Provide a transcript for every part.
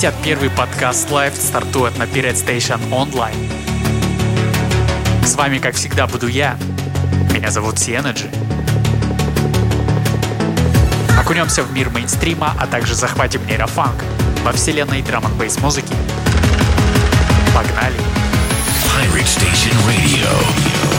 51-й подкаст Live стартует на Pirate Station Online. С вами, как всегда, буду я. Меня зовут Сиэнаджи. Окунемся в мир мейнстрима, а также захватим нейрофанк во вселенной драм н музыки. Погнали! Pirate Station Radio.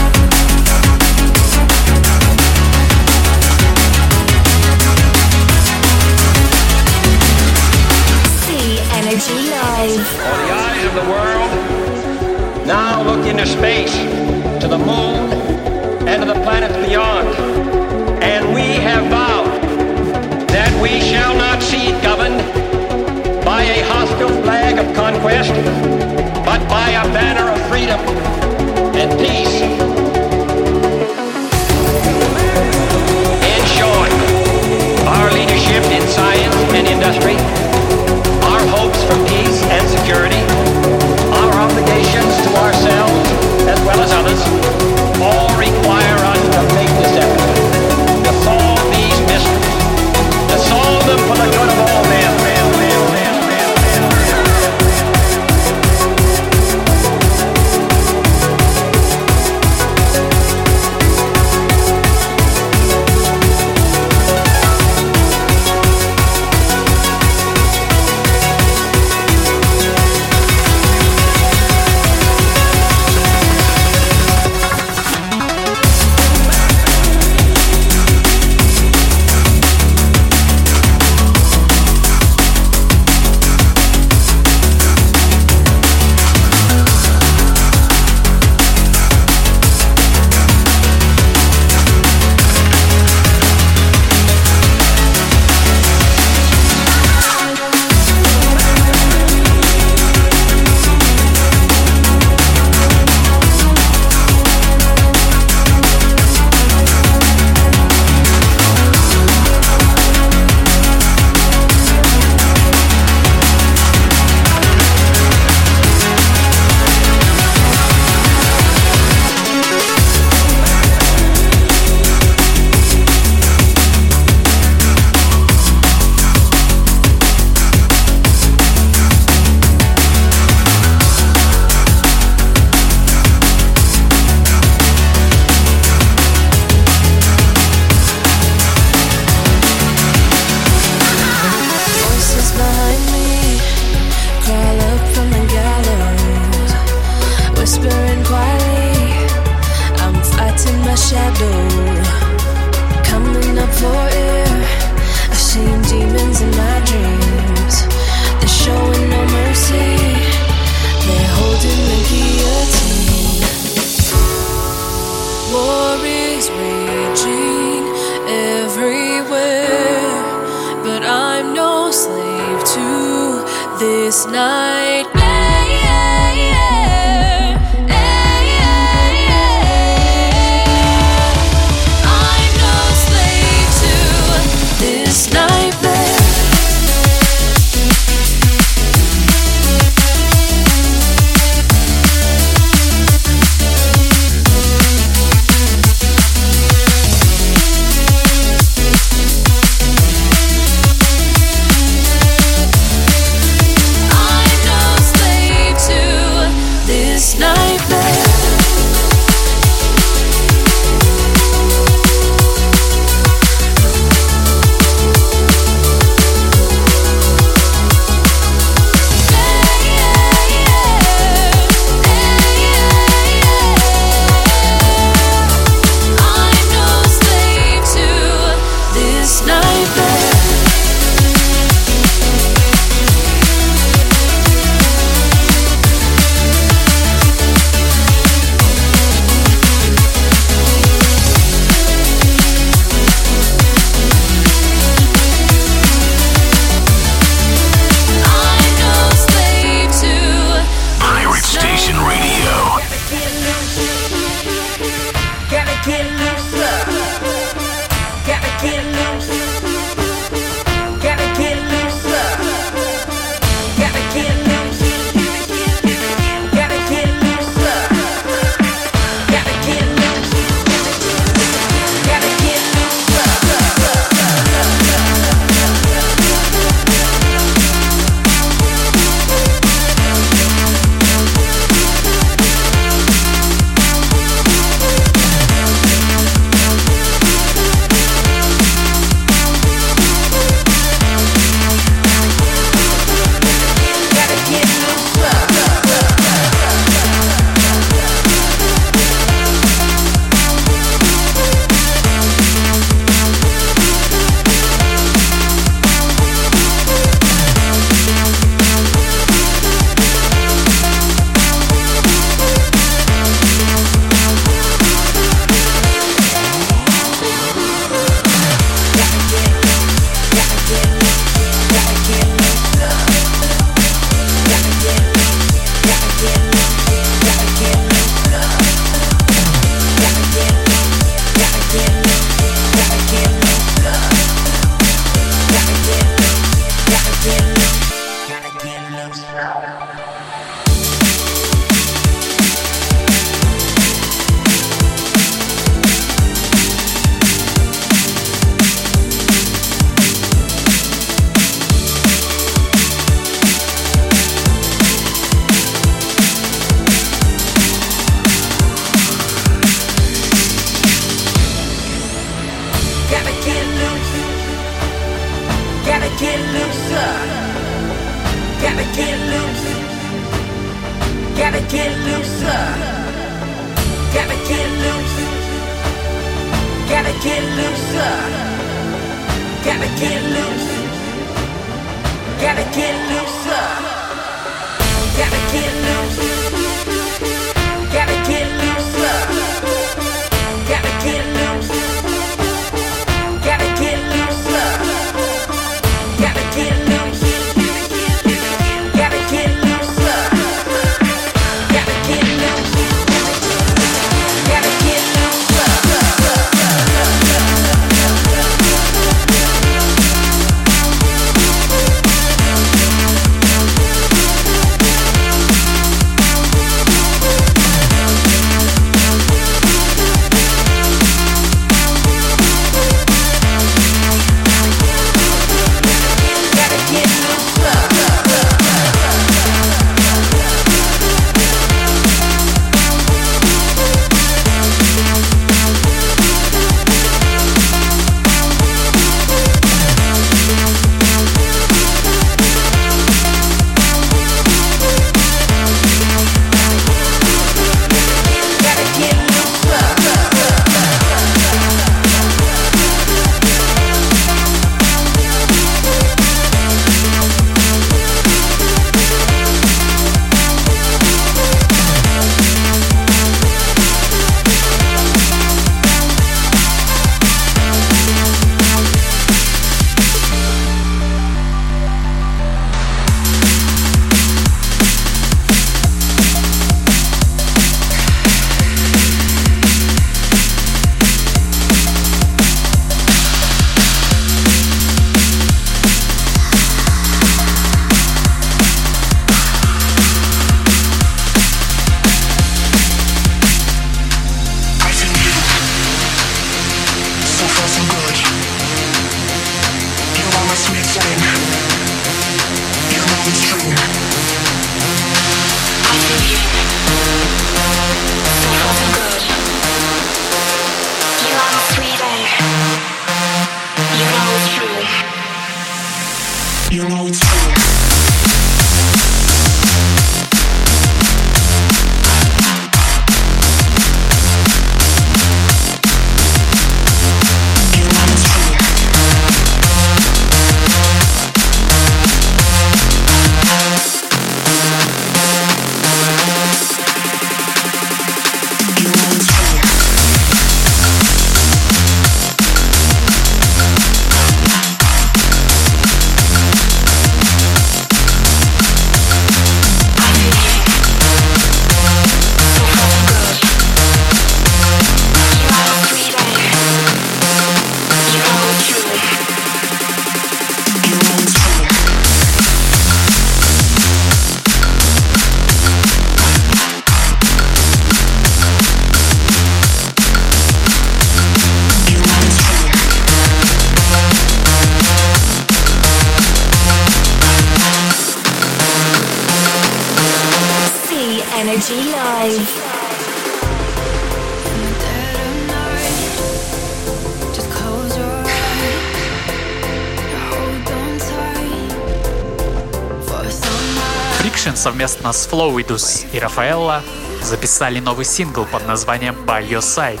Совместно с Flowidus и Рафаэлла записали новый сингл под названием By Your Side.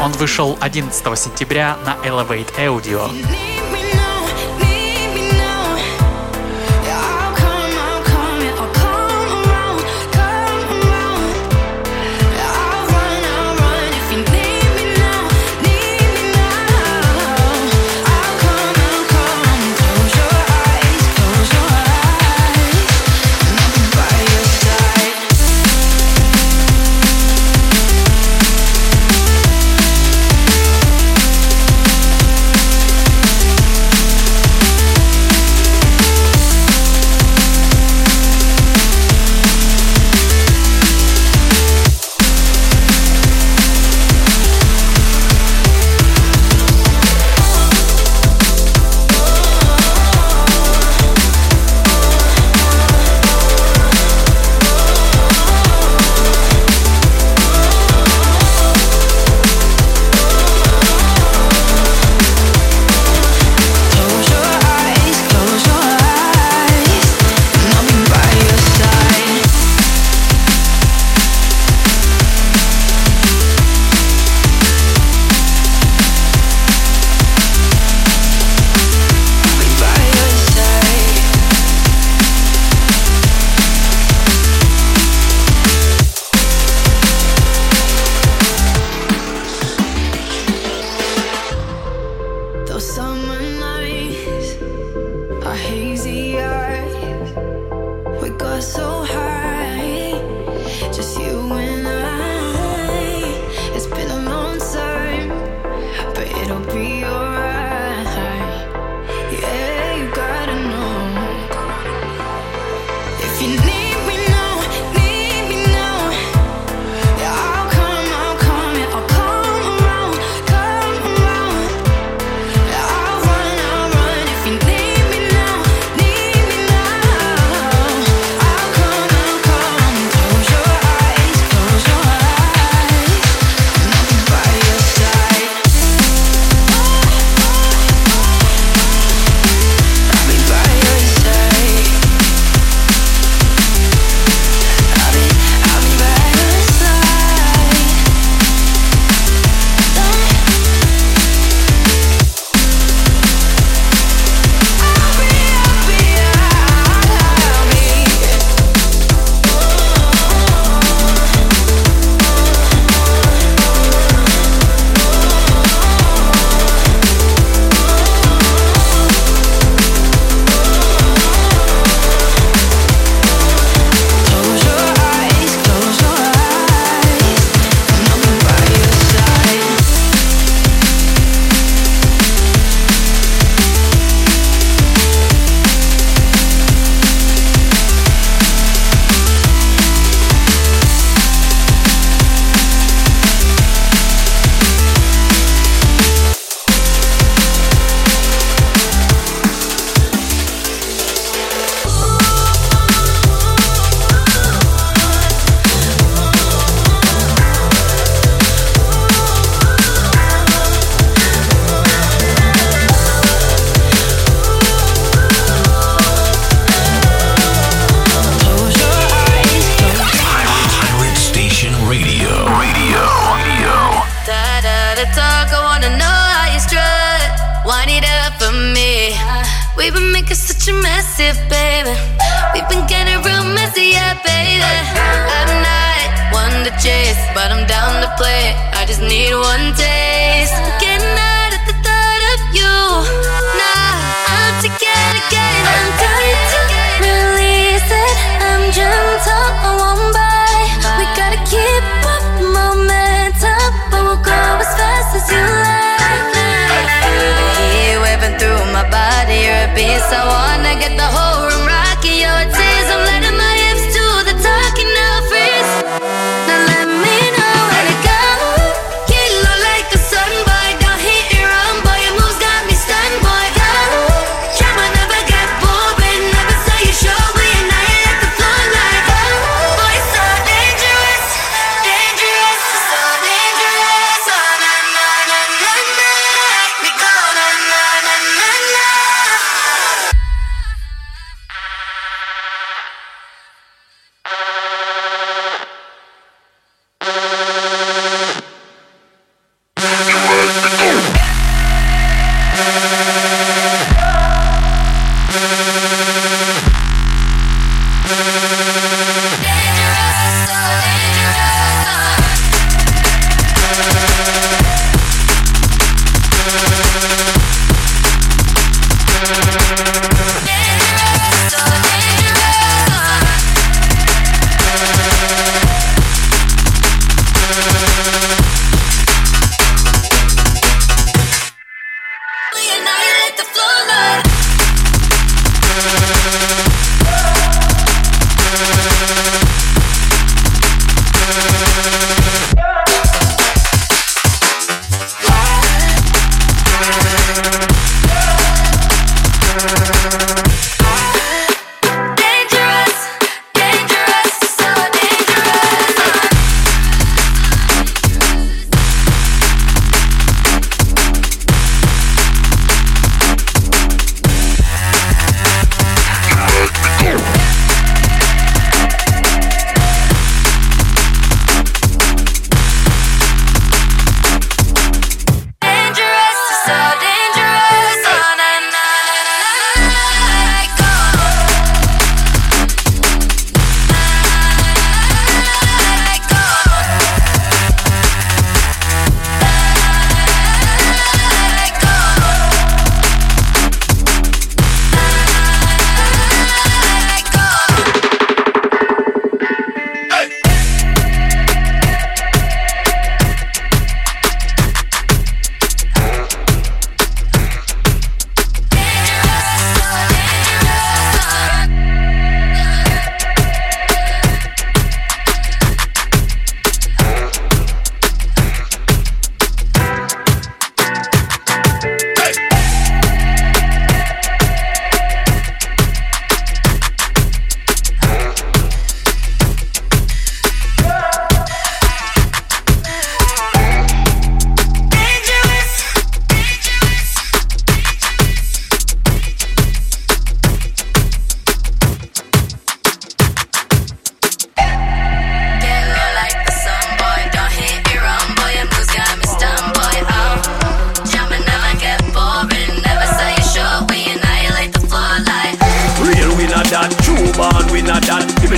Он вышел 11 сентября на Elevate Audio.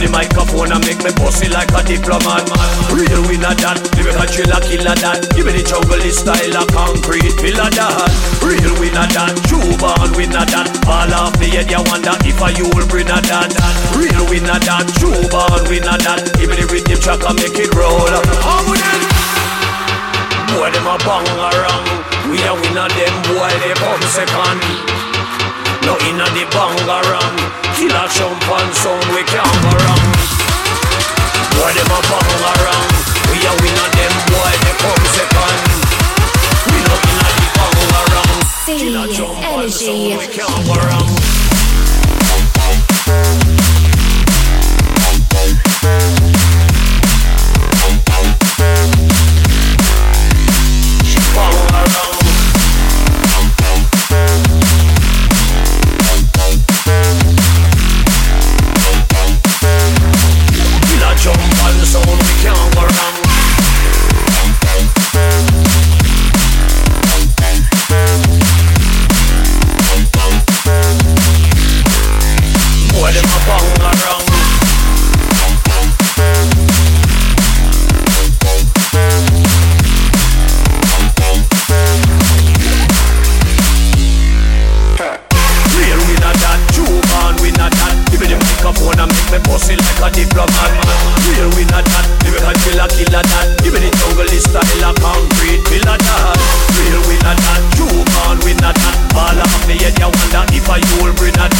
Give me the microphone and make me bossy like a diplomat. Real not that, lyrical killer killer that. Give me the jungle style of concrete pillar that. Real not that, true born not that. Fall off the head, you wonder if a you will bring a that. Real not that, true born not that. Give me the rhythm track and make it roll. That? Boy, them a bangarang. We a win a them boy, they come second. You inna the bangarang Killer jump and sound we can't go wrong Boy them a bangarang We a winner them boy they come second. We no inna the bangarang Killer jump on sound we can go wrong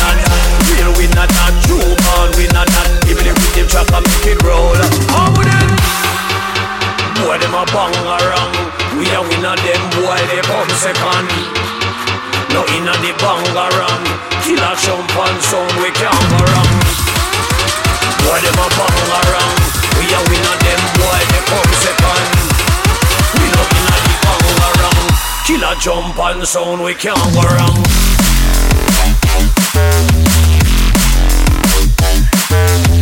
a that. Real winner that, true born winner that. Give me the rhythm track and make it roll. How them? Boy them a bang around. We a winner them boy they come second. No inna the bangarang Killer jump and sound we can't go wrong Boy them a bangarang We a winner them boy they come second We no inna the bangarang Killer jump and sound we can't go wrong Música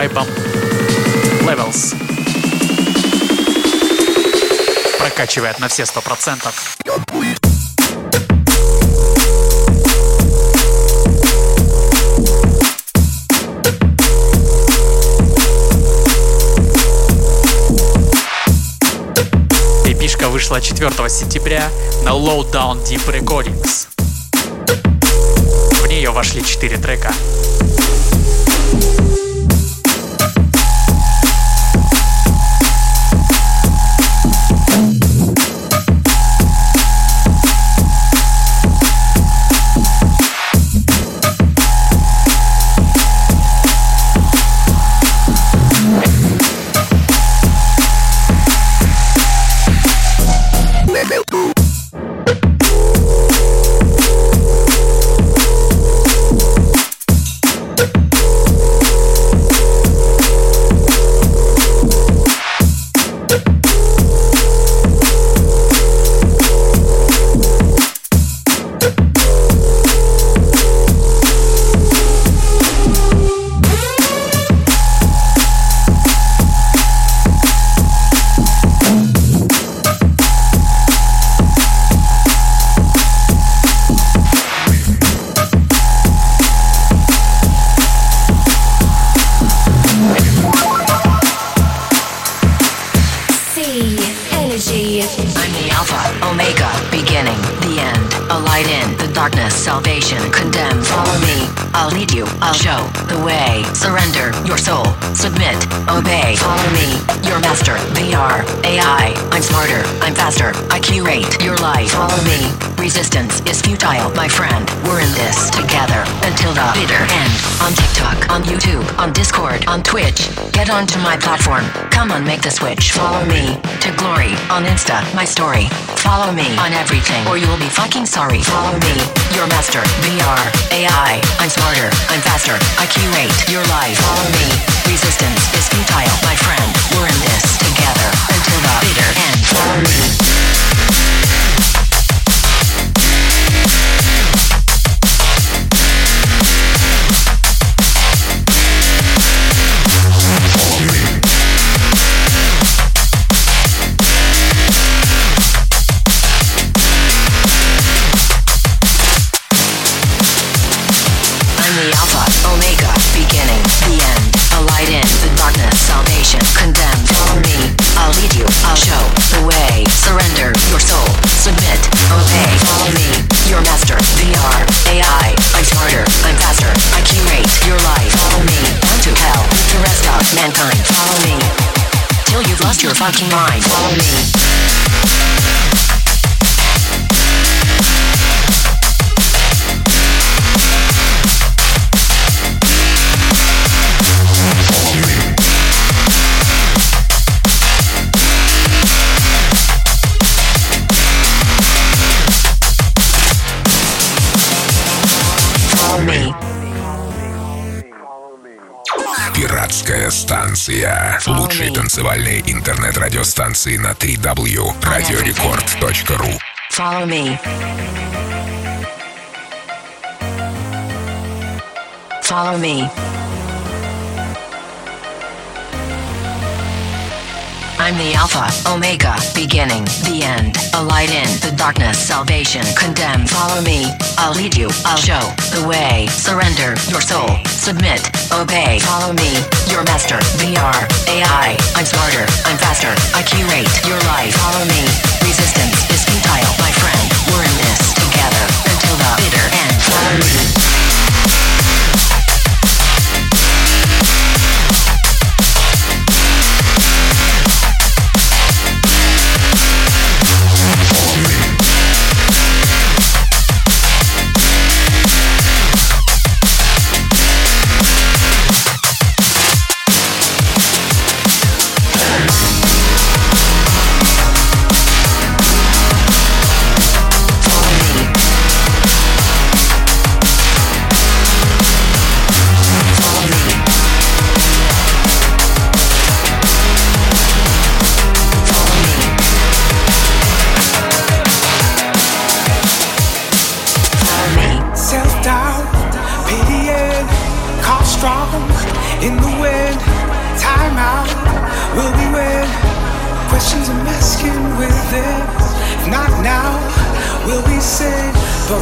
вайбом Levels. Прокачивает на все сто процентов. Пишка вышла 4 сентября на Lowdown Deep Recordings. В нее вошли 4 трека. Onto my platform. Come on, make the switch. Follow me to glory on Insta, my story. Follow me on everything, or you'll be fucking sorry. Follow me, your master. VR, AI. I'm smarter, I'm faster. I curate your life. Follow me. Resistance is futile, my friend. We're in this together until the bitter end. Follow me. Fucking mind. Станция. Лучшие танцевальные интернет-радиостанции на 3W. Радиорекорд.ру Follow me. Follow me. I'm the Alpha, Omega, beginning, the end, a light in the darkness, salvation, condemn. Follow me, I'll lead you, I'll show the way. Surrender your soul, submit, obey. Follow me, your master, VR, AI. I'm smarter, I'm faster, I curate your life. Follow me, resistance is futile, my friend. We're in this together until the bitter end. Follow me. The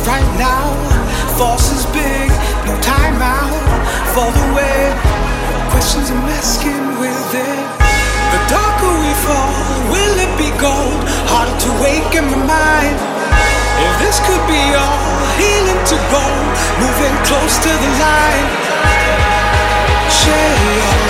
wait. Questions I'm asking within. The darker we fall, will it be gold? harder to wake in my mind. If this could be all healing to go, moving close to the line. Share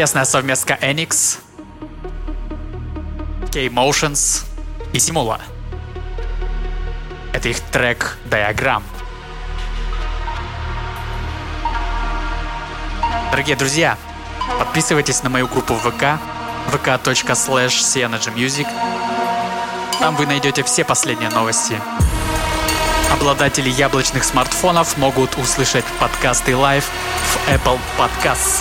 Интересная совместка Enix, K-Motions и Simula. Это их трек Diagram. Дорогие друзья, подписывайтесь на мою группу в ВК vk.slash. Там вы найдете все последние новости. Обладатели яблочных смартфонов могут услышать подкасты лайв в Apple Podcasts.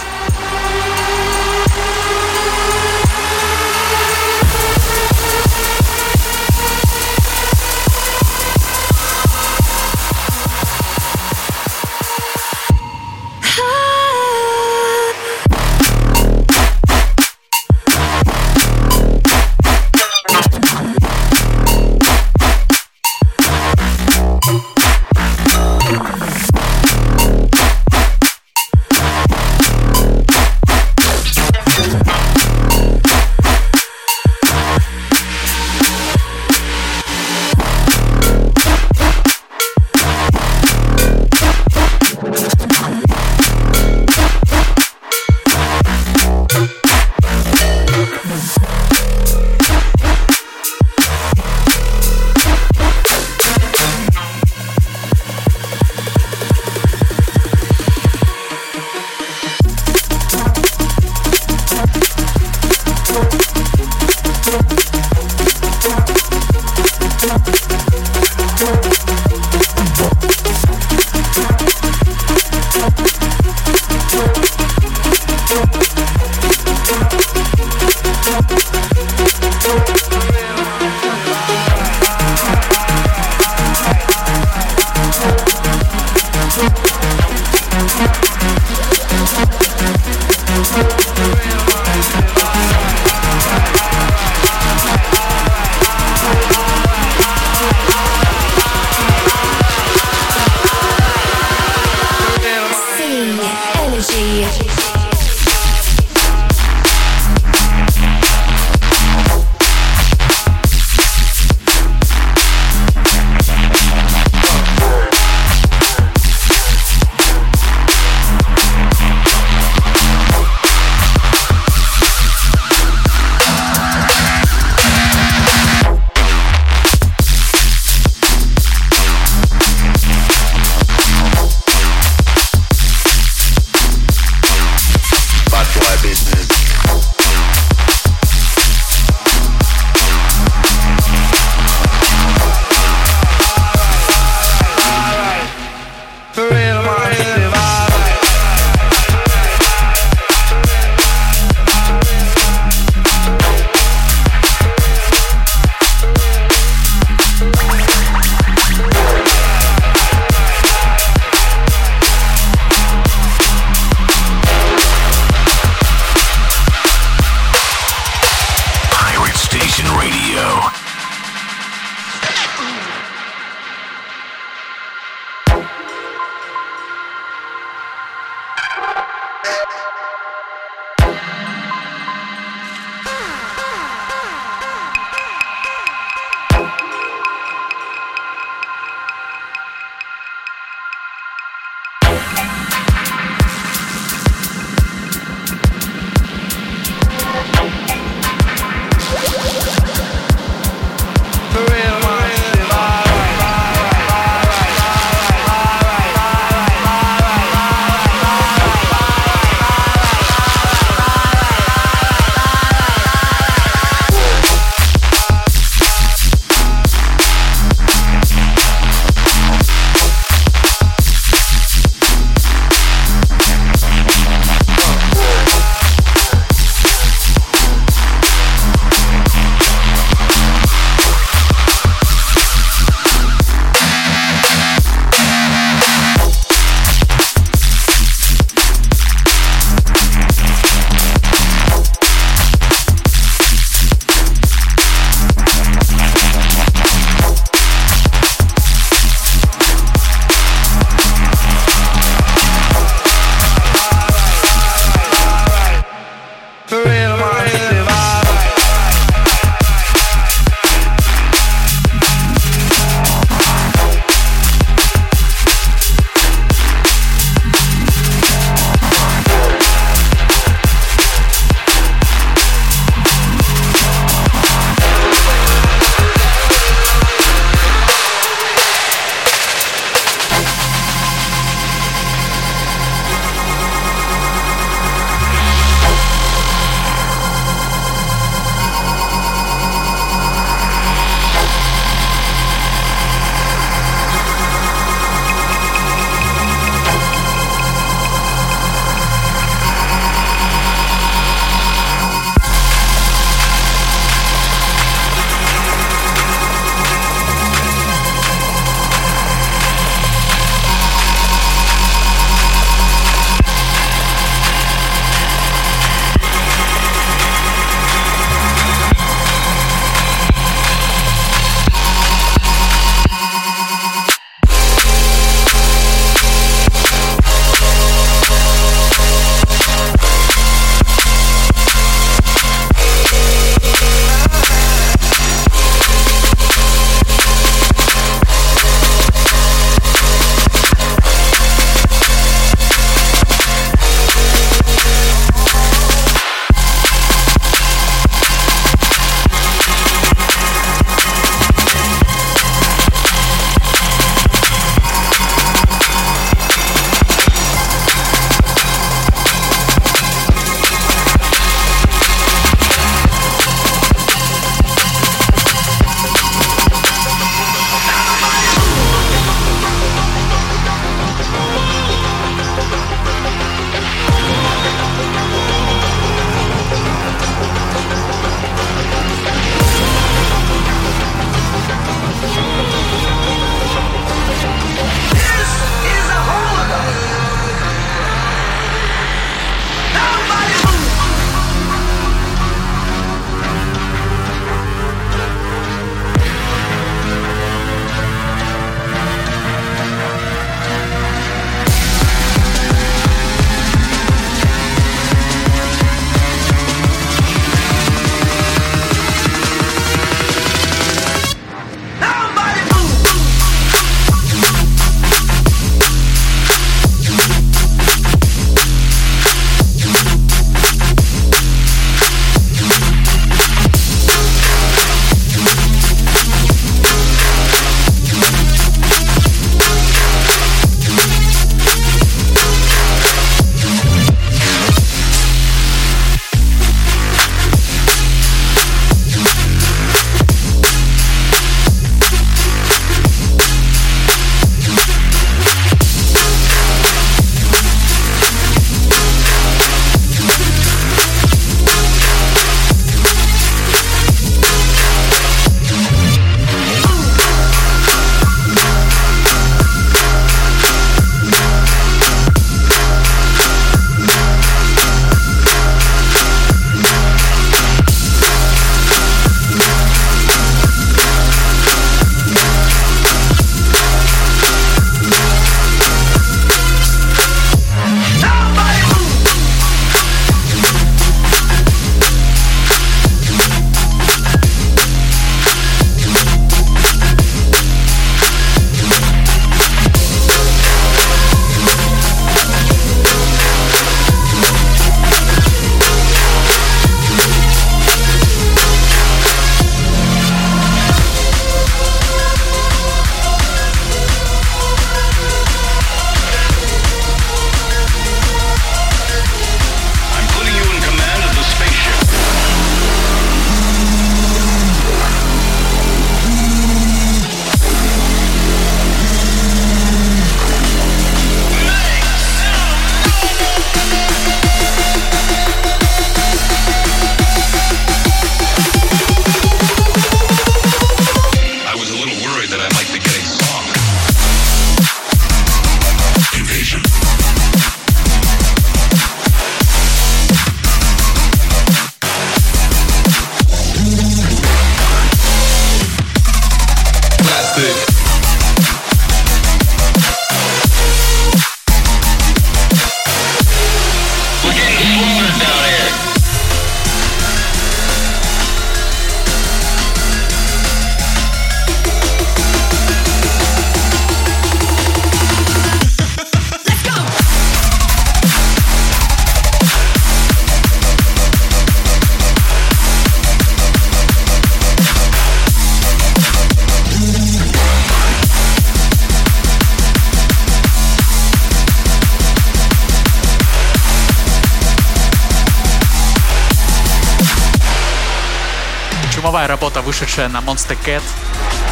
Вышедшая на Monster Cat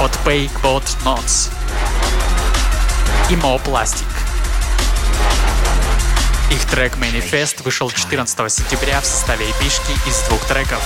от Pay Bot Notes и Mo Plastic. Их трек Manifest вышел 14 сентября в составе эпишки из двух треков.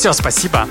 Все, спасибо.